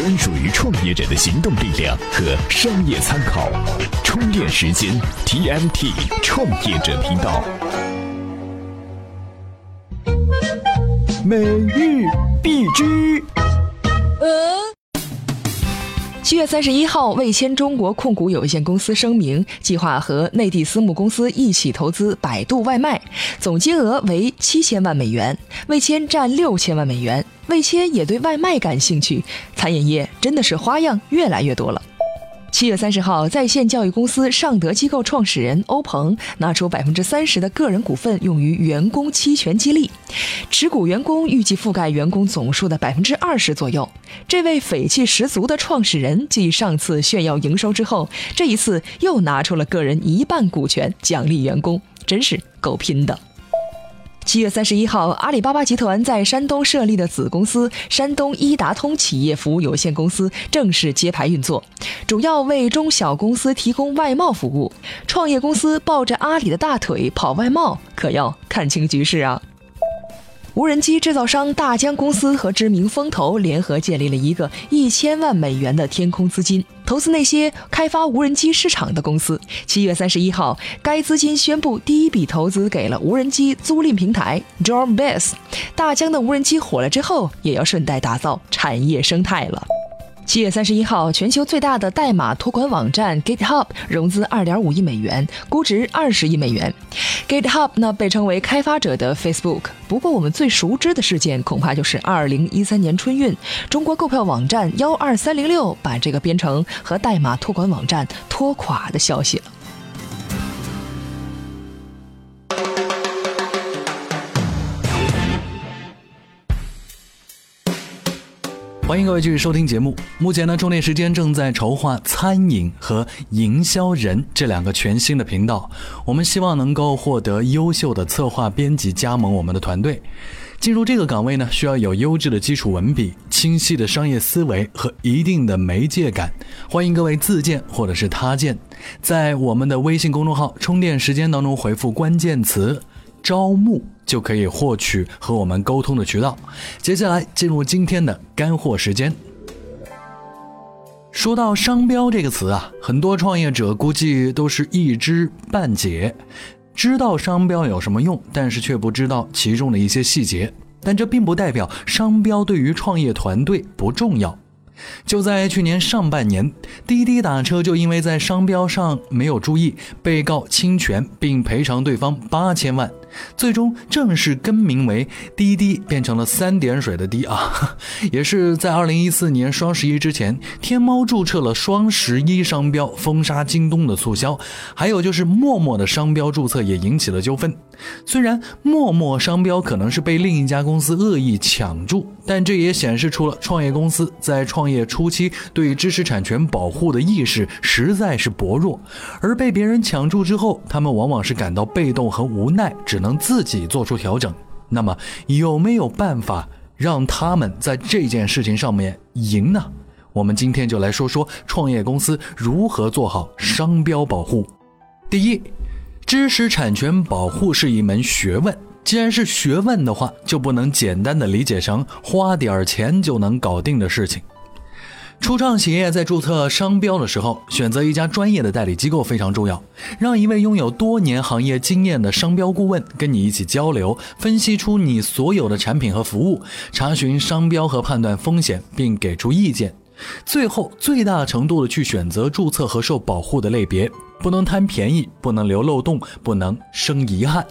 专属于创业者的行动力量和商业参考。充电时间 TMT 创业者频道。每日必知。七月三十一号，味千中国控股有限公司声明，计划和内地私募公司一起投资百度外卖，总金额为七千万美元，味千占六千万美元。味千也对外卖感兴趣，餐饮业真的是花样越来越多了。七月三十号，在线教育公司尚德机构创始人欧鹏拿出百分之三十的个人股份用于员工期权激励，持股员工预计覆盖员工总数的百分之二十左右。这位匪气十足的创始人，继上次炫耀营收之后，这一次又拿出了个人一半股权奖励员工，真是够拼的。七月三十一号，阿里巴巴集团在山东设立的子公司山东一达通企业服务有限公司正式揭牌运作，主要为中小公司提供外贸服务。创业公司抱着阿里的大腿跑外贸，可要看清局势啊！无人机制造商大疆公司和知名风投联合建立了一个一千万美元的天空资金，投资那些开发无人机市场的公司。七月三十一号，该资金宣布第一笔投资给了无人机租赁平台 Dronebase。大疆的无人机火了之后，也要顺带打造产业生态了。七月三十一号，全球最大的代码托管网站 GitHub 融资二点五亿美元，估值二十亿美元。GitHub 呢被称为开发者的 Facebook，不过我们最熟知的事件恐怕就是二零一三年春运，中国购票网站幺二三零六把这个编程和代码托管网站拖垮的消息了。欢迎各位继续收听节目。目前呢，充电时间正在筹划餐饮和营销人这两个全新的频道。我们希望能够获得优秀的策划编辑加盟我们的团队。进入这个岗位呢，需要有优质的基础文笔、清晰的商业思维和一定的媒介感。欢迎各位自荐或者是他荐，在我们的微信公众号“充电时间”当中回复关键词。招募就可以获取和我们沟通的渠道。接下来进入今天的干货时间。说到商标这个词啊，很多创业者估计都是一知半解，知道商标有什么用，但是却不知道其中的一些细节。但这并不代表商标对于创业团队不重要。就在去年上半年，滴滴打车就因为在商标上没有注意，被告侵权并赔偿对方八千万。最终正式更名为滴滴，变成了三点水的滴啊！也是在二零一四年双十一之前，天猫注册了双十一商标，封杀京东的促销。还有就是陌陌的商标注册也引起了纠纷。虽然陌陌商标可能是被另一家公司恶意抢注，但这也显示出了创业公司在创业初期对知识产权保护的意识实在是薄弱。而被别人抢注之后，他们往往是感到被动和无奈，只能自己做出调整，那么有没有办法让他们在这件事情上面赢呢？我们今天就来说说创业公司如何做好商标保护。第一，知识产权保护是一门学问，既然是学问的话，就不能简单的理解成花点钱就能搞定的事情。初创企业在注册商标的时候，选择一家专业的代理机构非常重要。让一位拥有多年行业经验的商标顾问跟你一起交流，分析出你所有的产品和服务，查询商标和判断风险，并给出意见。最后，最大程度的去选择注册和受保护的类别，不能贪便宜，不能留漏洞，不能生遗憾。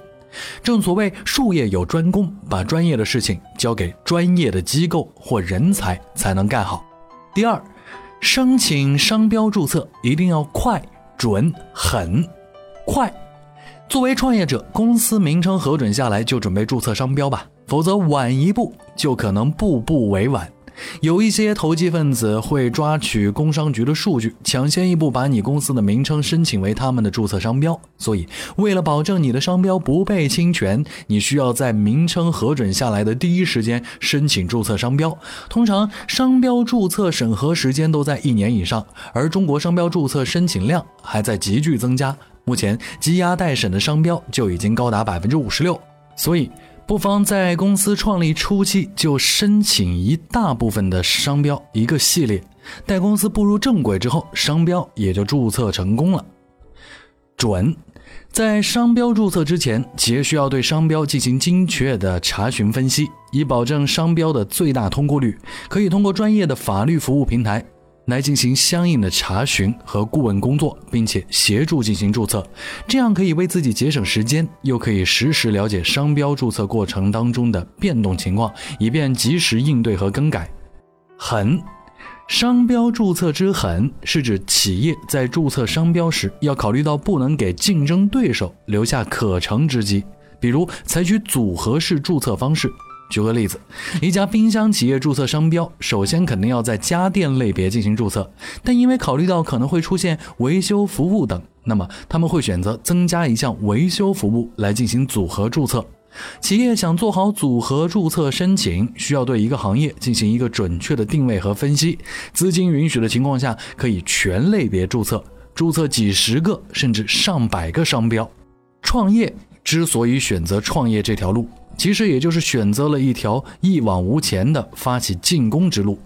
正所谓术业有专攻，把专业的事情交给专业的机构或人才才能干好。第二，申请商标注册一定要快、准、狠。快，作为创业者，公司名称核准下来就准备注册商标吧，否则晚一步就可能步步为晚。有一些投机分子会抓取工商局的数据，抢先一步把你公司的名称申请为他们的注册商标。所以，为了保证你的商标不被侵权，你需要在名称核准下来的第一时间申请注册商标。通常，商标注册审核时间都在一年以上，而中国商标注册申请量还在急剧增加。目前，积压待审的商标就已经高达百分之五十六。所以，不妨在公司创立初期就申请一大部分的商标一个系列，待公司步入正轨之后，商标也就注册成功了。准，在商标注册之前，企业需要对商标进行精确的查询分析，以保证商标的最大通过率。可以通过专业的法律服务平台。来进行相应的查询和顾问工作，并且协助进行注册，这样可以为自己节省时间，又可以实时了解商标注册过程当中的变动情况，以便及时应对和更改。狠，商标注册之狠是指企业在注册商标时要考虑到不能给竞争对手留下可乘之机，比如采取组合式注册方式。举个例子，一家冰箱企业注册商标，首先肯定要在家电类别进行注册，但因为考虑到可能会出现维修服务等，那么他们会选择增加一项维修服务来进行组合注册。企业想做好组合注册申请，需要对一个行业进行一个准确的定位和分析。资金允许的情况下，可以全类别注册，注册几十个甚至上百个商标。创业之所以选择创业这条路。其实也就是选择了一条一往无前的发起进攻之路，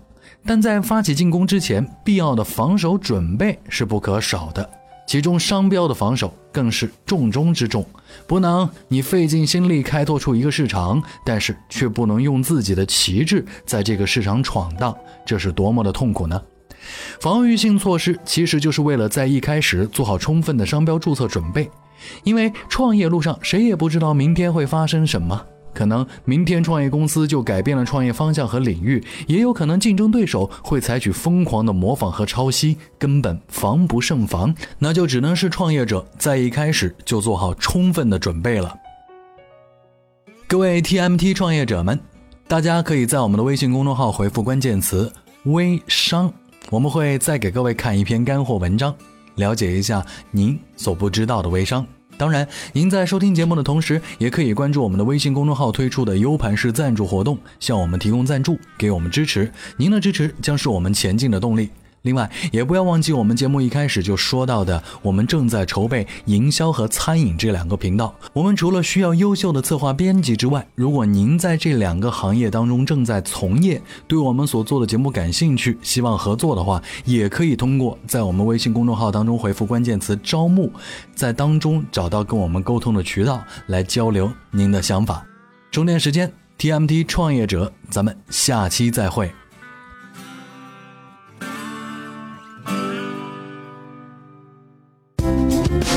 但在发起进攻之前，必要的防守准备是不可少的。其中商标的防守更是重中之重，不能你费尽心力开拓出一个市场，但是却不能用自己的旗帜在这个市场闯荡，这是多么的痛苦呢？防御性措施其实就是为了在一开始做好充分的商标注册准备，因为创业路上谁也不知道明天会发生什么。可能明天创业公司就改变了创业方向和领域，也有可能竞争对手会采取疯狂的模仿和抄袭，根本防不胜防。那就只能是创业者在一开始就做好充分的准备了。各位 TMT 创业者们，大家可以在我们的微信公众号回复关键词“微商”，我们会再给各位看一篇干货文章，了解一下您所不知道的微商。当然，您在收听节目的同时，也可以关注我们的微信公众号推出的 U 盘式赞助活动，向我们提供赞助，给我们支持。您的支持将是我们前进的动力。另外，也不要忘记我们节目一开始就说到的，我们正在筹备营销和餐饮这两个频道。我们除了需要优秀的策划编辑之外，如果您在这两个行业当中正在从业，对我们所做的节目感兴趣，希望合作的话，也可以通过在我们微信公众号当中回复关键词“招募”，在当中找到跟我们沟通的渠道来交流您的想法。充电时间，TMT 创业者，咱们下期再会。